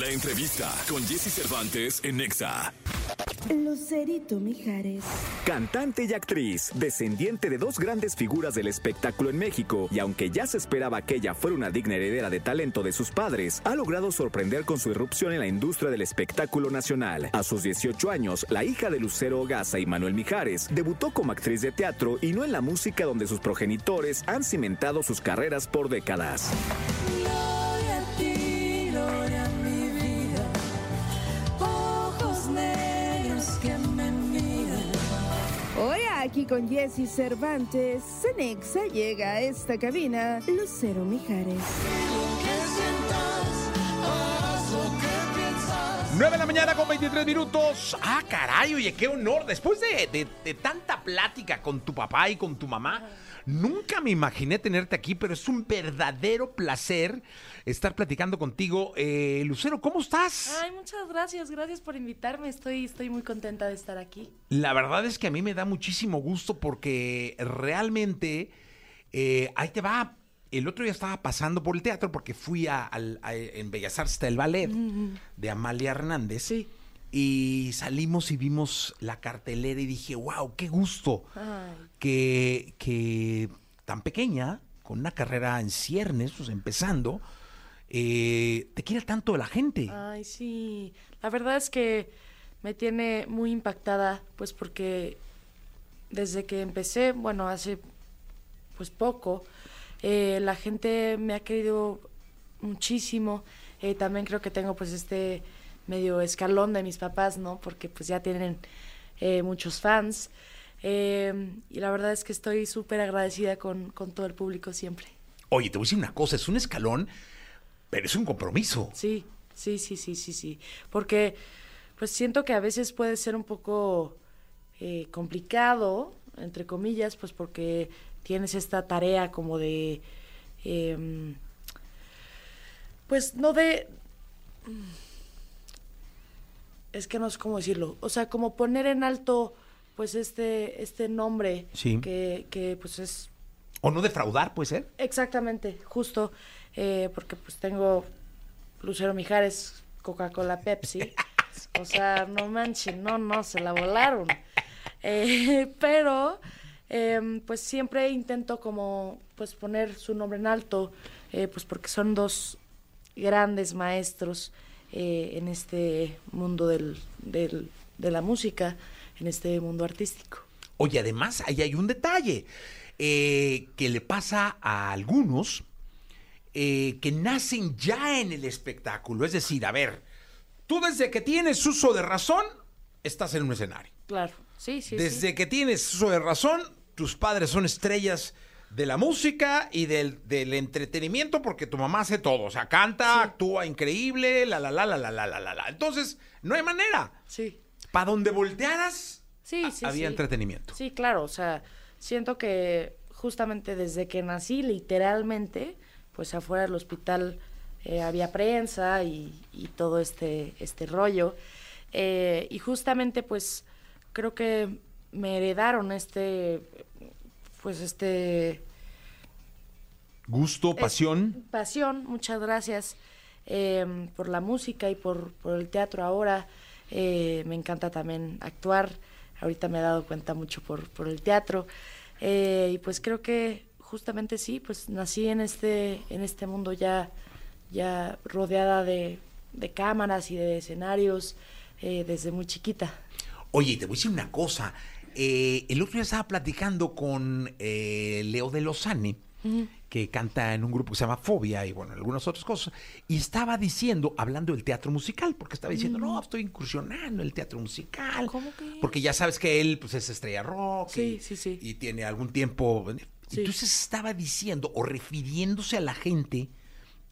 La entrevista con Jesse Cervantes en Nexa. Lucerito Mijares. Cantante y actriz, descendiente de dos grandes figuras del espectáculo en México, y aunque ya se esperaba que ella fuera una digna heredera de talento de sus padres, ha logrado sorprender con su irrupción en la industria del espectáculo nacional. A sus 18 años, la hija de Lucero Gaza y Manuel Mijares debutó como actriz de teatro y no en la música donde sus progenitores han cimentado sus carreras por décadas. Aquí con Jesse Cervantes, Cenexa llega a esta cabina Lucero Mijares. 9 de la mañana con 23 minutos. Ah, caray, oye, qué honor. Después de, de- de tanta plática con tu papá y con tu mamá, nunca me imaginé tenerte aquí, pero es un verdadero placer estar platicando contigo. Eh, Lucero, ¿cómo estás? Ay, muchas gracias, gracias por invitarme. Estoy, estoy muy contenta de estar aquí. La verdad es que a mí me da muchísimo gusto porque realmente, eh, ahí te va. El otro día estaba pasando por el teatro porque fui a, a- en Bellas Artes está el ballet de Amalia Hernández. Sí. Y salimos y vimos la cartelera y dije, wow, qué gusto que, que tan pequeña, con una carrera en ciernes, pues empezando, eh, te quiere tanto la gente. ay, sí. La verdad es que me tiene muy impactada, pues porque desde que empecé, bueno, hace pues poco, eh, la gente me ha querido muchísimo. Eh, también creo que tengo pues este medio escalón de mis papás, ¿no? Porque pues ya tienen eh, muchos fans. Eh, y la verdad es que estoy súper agradecida con, con todo el público siempre. Oye, te voy a decir una cosa, es un escalón, pero es un compromiso. Sí, sí, sí, sí, sí, sí. Porque pues siento que a veces puede ser un poco eh, complicado, entre comillas, pues porque tienes esta tarea como de, em, pues no de, es que no sé cómo decirlo, o sea, como poner en alto pues este, este nombre Sí. que, que pues es O no defraudar, puede ser. Exactamente, justo, eh, porque pues tengo Lucero Mijares, Coca-Cola, Pepsi. O sea, no manchen, no, no, se la volaron. Eh, pero, em, pues siempre intento como, pues poner su nombre en alto, eh, pues porque son dos grandes maestros eh, en este mundo del, del- de la música, en este mundo artístico. Oye, además, ahí hay un detalle eh, que le pasa a algunos que nacen ya en el espectáculo. Es decir, a ver, tú desde que tienes uso de razón, estás en un escenario. Claro, sí, sí. sí. Desde que tienes uso de razón, tus padres son estrellas de la música y del, del entretenimiento porque tu mamá hace todo. O sea, canta, actúa increíble, la, la, la, la, la, la, la, la, la. Entonces, no hay manera. Sí. Para donde voltearas, Sí, sí, había entretenimiento. Sí, claro, o sea, siento que justamente desde que nací, literalmente, pues afuera del hospital eh, había prensa y, y todo este, este rollo. Eh, y justamente, pues, creo que me heredaron este, pues, este... Gusto, es- pasión. pasión, muchas gracias eh, por la música y por, por el teatro ahora. Eh, me encanta también actuar. Ahorita me he dado cuenta mucho por, por el teatro. Eh, y pues creo que justamente sí, pues nací en este, en este mundo ya, ya rodeada de, de cámaras y de escenarios eh, desde muy chiquita. Oye, te voy a decir una cosa. Eh, el otro día estaba platicando con eh, Leo de Lozane, que canta en un grupo que se llama Fobia y bueno, algunas otras cosas. Y estaba diciendo, hablando del teatro musical, porque estaba diciendo, no, estoy incursionando en el teatro musical. ¿Cómo que? Porque ya sabes que él pues, es estrella rock Sí, y, sí, sí. y tiene algún tiempo. Entonces estaba diciendo o refiriéndose a la gente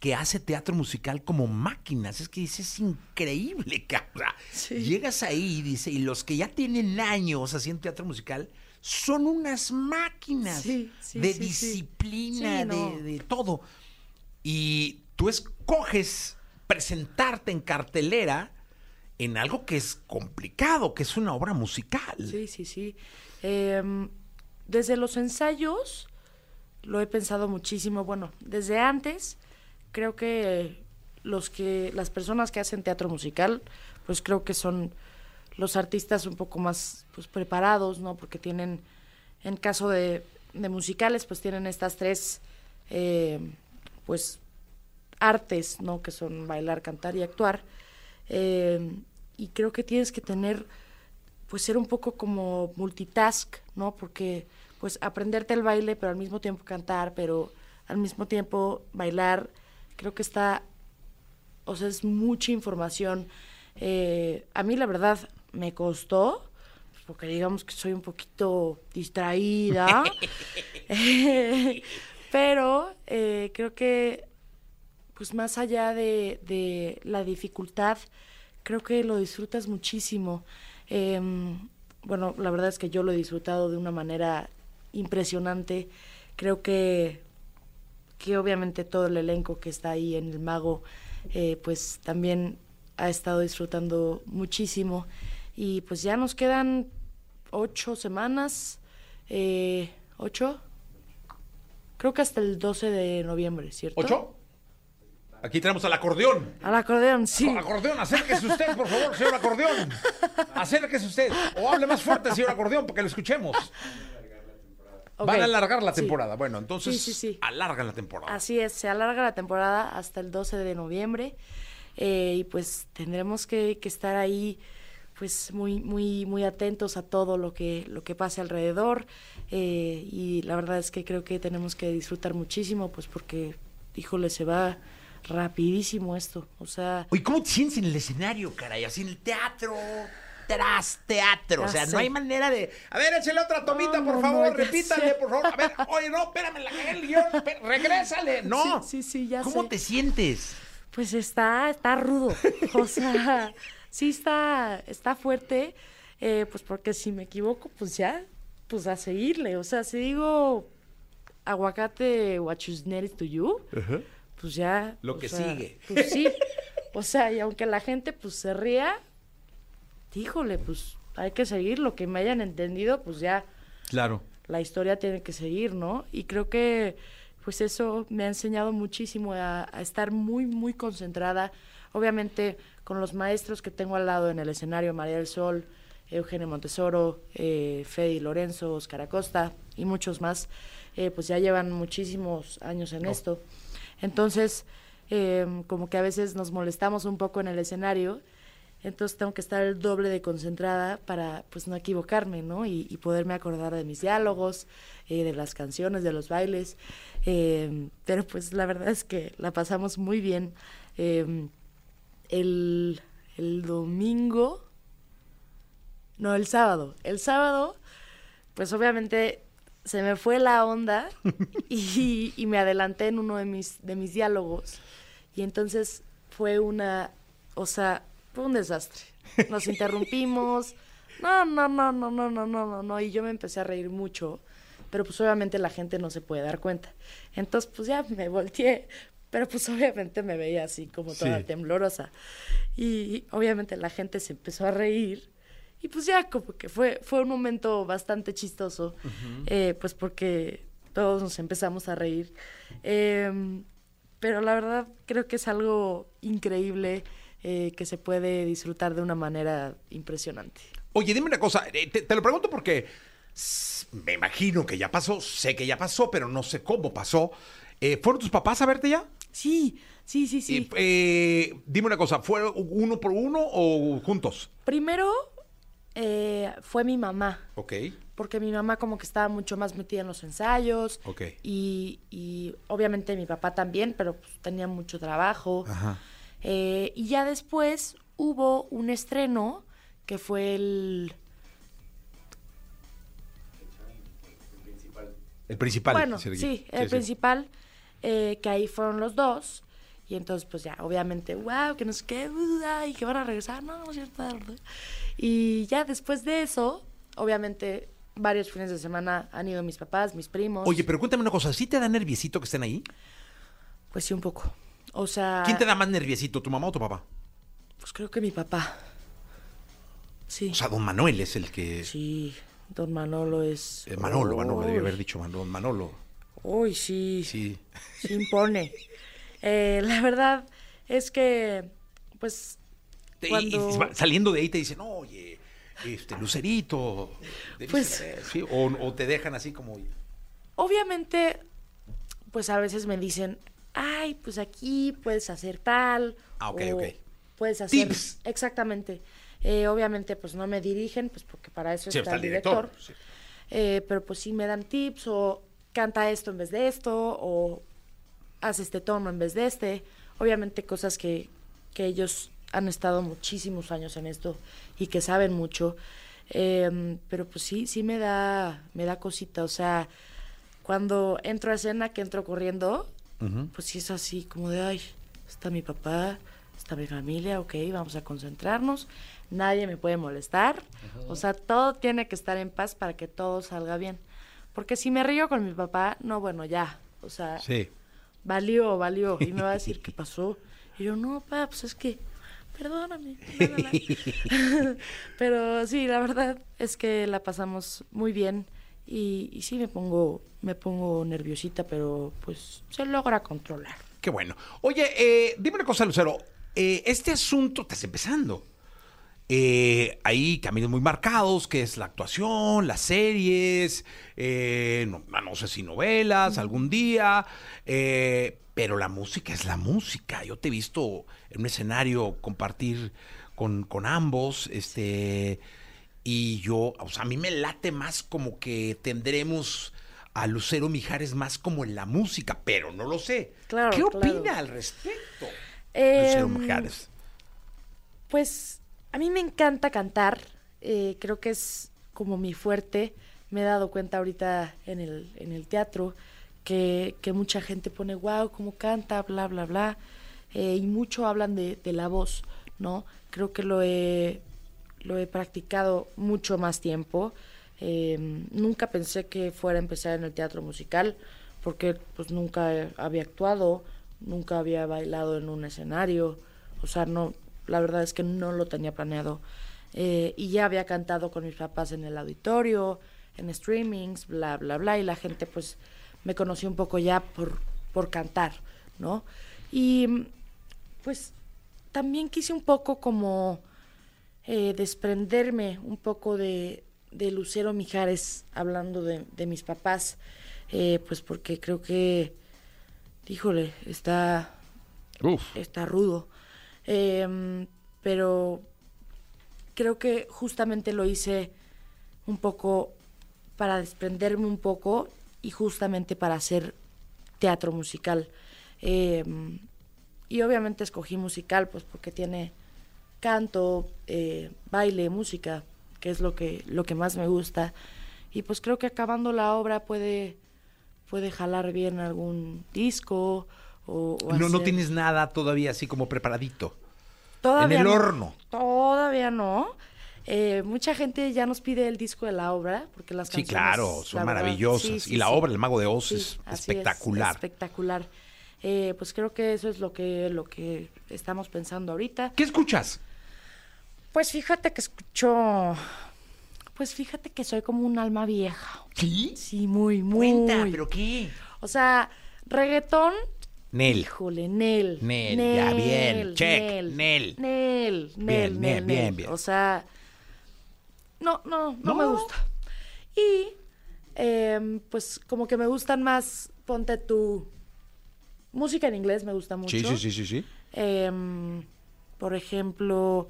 que hace teatro musical como máquinas. Es que dice, es increíble, cabrón. Sí. Llegas ahí y dice, y los que ya tienen años haciendo teatro musical son unas máquinas Sí, sí, de disciplina, Sí, no. de, de todo. Y tú escoges presentarte en cartelera en algo que es complicado, que es una obra musical. Sí, sí, sí. Em, desde los ensayos lo he pensado muchísimo. Bueno, desde antes creo que los que, las personas que hacen teatro musical, pues creo que son los artistas un poco más pues, preparados, ¿no? Porque tienen, en caso de, de musicales, pues tienen estas tres, eh, pues, artes, ¿no? Que son bailar, cantar y actuar. Eh, y creo que tienes que tener, pues, ser un poco como multitask, ¿no? Porque, pues, aprenderte el baile, pero al mismo tiempo cantar, pero al mismo tiempo bailar, creo que está, o sea, es mucha información. Eh, a mí, la verdad, me costó, porque digamos que soy un poquito distraída, pero eh, creo que pues más allá de, de, la dificultad, creo que lo disfrutas muchísimo. Eh, bueno, la verdad es que yo lo he disfrutado de una manera impresionante. Creo que, que obviamente todo el elenco que está ahí en el mago, eh, pues también ha estado disfrutando muchísimo. Y pues ya nos quedan ocho semanas, eh, ocho, creo que hasta el 12 de noviembre, ¿cierto? ¿Ocho? Aquí tenemos al acordeón. Al acordeón, sí. Acordeón, acérquese usted, por favor, señor acordeón. Acérquese usted. O hable más fuerte, señor acordeón, para que lo escuchemos. Van a alargar la sí. temporada. Bueno, entonces Sí, alargan la temporada. Así es, se alarga la temporada hasta el 12 de noviembre eh, y pues tendremos que, que estar ahí pues muy muy muy atentos a todo lo que lo que pase alrededor eh, y la verdad es que creo que tenemos que disfrutar muchísimo pues porque híjole se va rapidísimo esto o sea Oye, ¿cómo te sientes en el escenario, caray? Así en el teatro, tras teatro. o sea, no hay manera de. A ver, échale otra tomita, No, por no, favor, no, repítale, sé. por favor. A ver, oye, no, espérame, la el guion. Regrésale. No. Sí, sí, sí, ya ¿Cómo sé. te sientes? Pues está, está rudo. O sea, sí está, está fuerte. eh, pues porque si me equivoco, pues ya, pues a seguirle. O sea, si digo aguacate you to you, pues ya. Lo que sea, sigue. Pues sí. O sea, y aunque la gente pues se ría, híjole, pues hay que seguir. Lo que me hayan entendido, pues ya Claro. la historia tiene que seguir, ¿no? Y creo que pues eso me ha enseñado muchísimo a, a estar muy, muy concentrada. Obviamente con los maestros que tengo al lado en el escenario, María del Sol, Eugenio Montesoro, eh, Fede Lorenzo, Oscar Acosta y muchos más, eh, pues ya llevan muchísimos años en esto. Entonces, eh, como que a veces nos molestamos un poco en el escenario, entonces tengo que estar el doble de concentrada para pues no equivocarme, ¿no? Y, y poderme acordar de mis diálogos, eh, de las canciones, de los bailes. Eh, pero pues la verdad es que la pasamos muy bien. Eh, el, el domingo, no, el sábado. El sábado, pues obviamente se me fue la onda y, y me adelanté en uno de mis, de mis diálogos. Y entonces fue una, o sea, fue un desastre. Nos interrumpimos. No, no, no, no, no, no, no, no, no. Y yo me empecé a reír mucho. Pero pues obviamente la gente no se puede dar cuenta. Entonces pues ya me volteé. Pero pues obviamente me veía así como toda Sí. temblorosa. Y obviamente la gente se empezó a reír. Y pues ya como que fue, fue un momento bastante chistoso. eh, pues porque todos nos empezamos a reír. Em, pero la verdad creo que es algo increíble eh, que se puede disfrutar de una manera impresionante. Oye, dime una cosa, eh, te, te lo pregunto porque me imagino que ya pasó, sé que ya pasó, pero no sé cómo pasó. Eh, ¿Fueron tus papás a verte ya? Sí, sí, sí, sí. Eh, dime una cosa, ¿fue uno por uno o juntos? Primero fue mi mamá, Ok. porque mi mamá como que estaba mucho más metida en los ensayos. Ok. Y, y obviamente mi papá también, pero pues, tenía mucho trabajo. Ajá. Eh, y ya después hubo un estreno que fue el... El principal. bueno, sí, el principal, eh, que ahí fueron los dos. Y entonces, pues ya, obviamente, wow, que no sé qué, ay, que van a regresar, no, no es cierto. ¿verdad? Y ya después de eso, obviamente, varios fines de semana han ido mis papás, mis primos. Oye, pero cuéntame una cosa, ¿sí te da nerviosito que estén ahí? Pues sí, un poco. O sea, ¿Quién te da más nerviosito, tu mamá o tu papá? pues creo que mi papá. Sí. O sea, don Manuel es el que... Sí, don Manolo es... Eh, Manolo, Manolo, debí Uy, haber dicho Manolo. Manolo. Uy, sí, Sí. sí impone. Eh, la verdad, es que, pues, Y- y cuando... va- saliendo de ahí te dicen, oye, este, Lucerito. Pues- ver", sí, o, o te dejan así como... Obviamente, pues a veces me dicen, ay, pues aquí puedes hacer tal. Ah, ok, o ok. Puedes hacer. Tips. Exactamente. Eh, obviamente, pues no me dirigen, pues porque para eso Sí, está, está el director. director, sí. Eh, pero pues sí me dan tips o canta esto en vez de esto o haz este tono en vez de este. Obviamente cosas que, que ellos han estado muchísimos años en esto y que saben mucho. Eh, pero pues sí, sí me da, me da cosita. O sea, cuando entro a escena, que entro corriendo, pues sí es así como de, ay, está mi papá, está mi familia, ok, vamos a concentrarnos, nadie me puede molestar. O sea, todo tiene que estar en paz para que todo salga bien. Porque si me río con mi papá, no, bueno, ya. O sea, Sí. valió, valió. Y me va a decir qué pasó. Y yo, no, papá, pues es que, perdóname. la, la, la". Pero sí, la verdad es que la pasamos muy bien. Y, y sí me pongo, me pongo nerviosita, pero pues se logra controlar. Qué bueno. Oye, eh, dime una cosa, Lucero. eh, este asunto, estás empezando. Eh, hay caminos muy marcados, que es la actuación, las series, eh, no, no sé si novelas, algún día, eh, pero la música es la música. Yo te he visto en un escenario compartir con, con ambos, este, y yo, o sea, a mí me late más como que tendremos a Lucero Mijares más como en la música, pero no lo sé. Claro, ¿Qué claro. opina al respecto? Eh, Lucero Mijares. Pues a mí me encanta cantar, eh, creo que es como mi fuerte. Me he dado cuenta ahorita en el, en el teatro que, que mucha gente pone, wow, cómo canta, bla, bla, bla. Eh, y mucho hablan de, de la voz, ¿no? Creo que lo he, lo he practicado mucho más tiempo. Eh, nunca pensé que fuera a empezar en el teatro musical, porque pues nunca había actuado, nunca había bailado en un escenario, o sea, no, la verdad es que no lo tenía planeado. Eh, y ya había cantado con mis papás en el auditorio, en streamings, bla, bla, bla, y la gente pues me conoció un poco ya por, por cantar, ¿no? Y pues también quise un poco como eh, desprenderme un poco de, de Lucero Mijares, hablando de, de mis papás, eh, pues porque creo que, híjole, está, está rudo. Em, pero creo que justamente lo hice un poco para desprenderme un poco y justamente para hacer teatro musical. Em, y obviamente escogí musical, pues porque tiene canto, eh, baile, música, que es lo que, lo que más me gusta. Y pues creo que acabando la obra puede, puede jalar bien algún disco o, o No, no tienes nada todavía así como preparadito. Todavía en el no. horno. Todavía no. Eh, mucha gente ya nos pide el disco de la obra, porque las Sí, canciones... claro, son verdad, maravillosas. sí, sí, y la sí. obra El Mago de Oz Sí, es espectacular. espectacular. Eh, pues creo que eso es lo que, lo que estamos pensando ahorita. ¿Qué escuchas? Pues fíjate que escucho... Pues fíjate que soy como un alma vieja. ¿Sí? Sí, muy, muy. qué? O sea, reggaetón... Nel. Híjole, Nel. Nel, ya, bien, check, Nel. Nel, Nel, Bien, Nel, bien, bien, Nel. bien. O sea, no, no, no, No. me gusta. Y, em, pues, como que me gustan más, ponte tu música en inglés, me gusta mucho. Sí, sí, sí, sí, sí. Em, por ejemplo,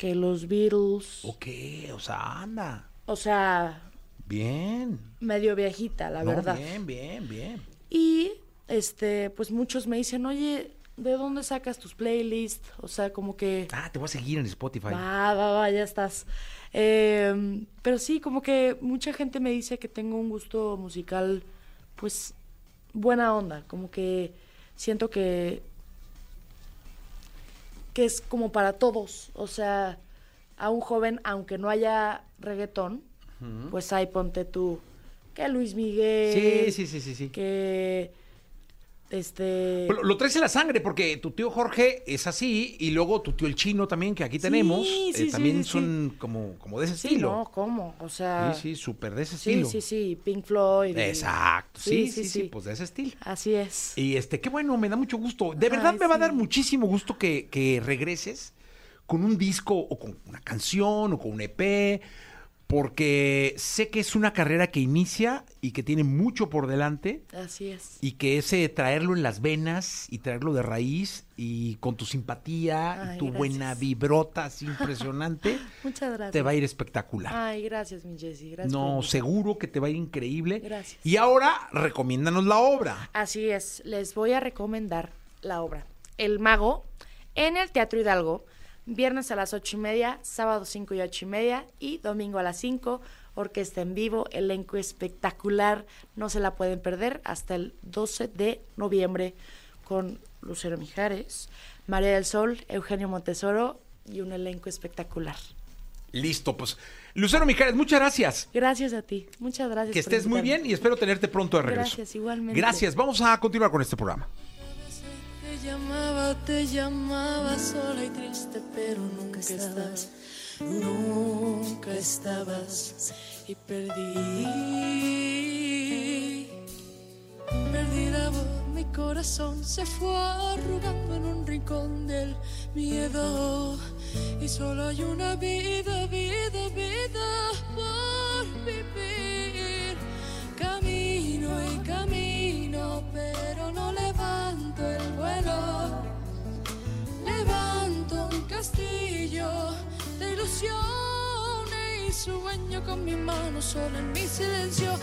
que los Beatles. Ok, o sea, anda. O sea, Bien. medio viejita, la No, verdad. Bien, bien, bien. Y este, pues muchos me dicen, oye, ¿de dónde sacas tus playlists? O sea, como que Ah, te voy a seguir en Spotify. va, va, va, ya estás. Em, pero sí, como que mucha gente me dice que tengo un gusto musical, pues, buena onda. Como que siento que que es como para todos. O sea, a un joven, aunque no haya reggaetón, pues ahí ponte tú que Luis Miguel, Sí, sí, sí, sí, sí. que Este. Lo, lo traes en la sangre porque tu tío Jorge es así y luego tu tío el chino también que aquí tenemos Sí, sí, eh, también sí, sí. son como como de ese Sí, estilo. no, ¿cómo? O sea. Sí, sí, súper de ese Sí, estilo. sí, sí, Pink Floyd. y- Exacto. Sí sí, Sí, sí, sí, sí. pues de ese estilo. Así es. Y este, qué bueno, me da mucho gusto. De verdad Ay, me va a sí. dar muchísimo gusto que, que regreses con un disco o con una canción o con un EP, porque sé que es una carrera que inicia y que tiene mucho por delante Así es. y que ese traerlo en las venas y traerlo de raíz y con tu simpatía y tu gracias. buena vibrota así impresionante, Muchas gracias. te va a ir espectacular. Ay, gracias, mi Jessy. Gracias. no, seguro que te va a ir increíble. Gracias. Y ahora, recomiéndanos la obra. Así es, les voy a recomendar la obra El Mago en el Teatro Hidalgo, viernes a las ocho y media, sábado cinco y ocho y media y domingo a las cinco, orquesta en vivo, elenco espectacular, no se la pueden perder hasta el 12 de noviembre con Lucero Mijares, María del Sol, Eugenio Montesoro y un elenco espectacular. Listo, pues. Lucero Mijares, muchas gracias. Gracias a ti, muchas gracias. Que estés muy bien y espero tenerte pronto de regreso. Gracias, igualmente. Gracias. Vamos a continuar con este programa. Te llamaba, te llamaba sola y triste, pero nunca estabas, nunca estabas. Y perdí, perdí la voz, mi corazón se fue arrugando en un rincón del miedo. Y solo hay una vida, vida, vida solo en mi silencio.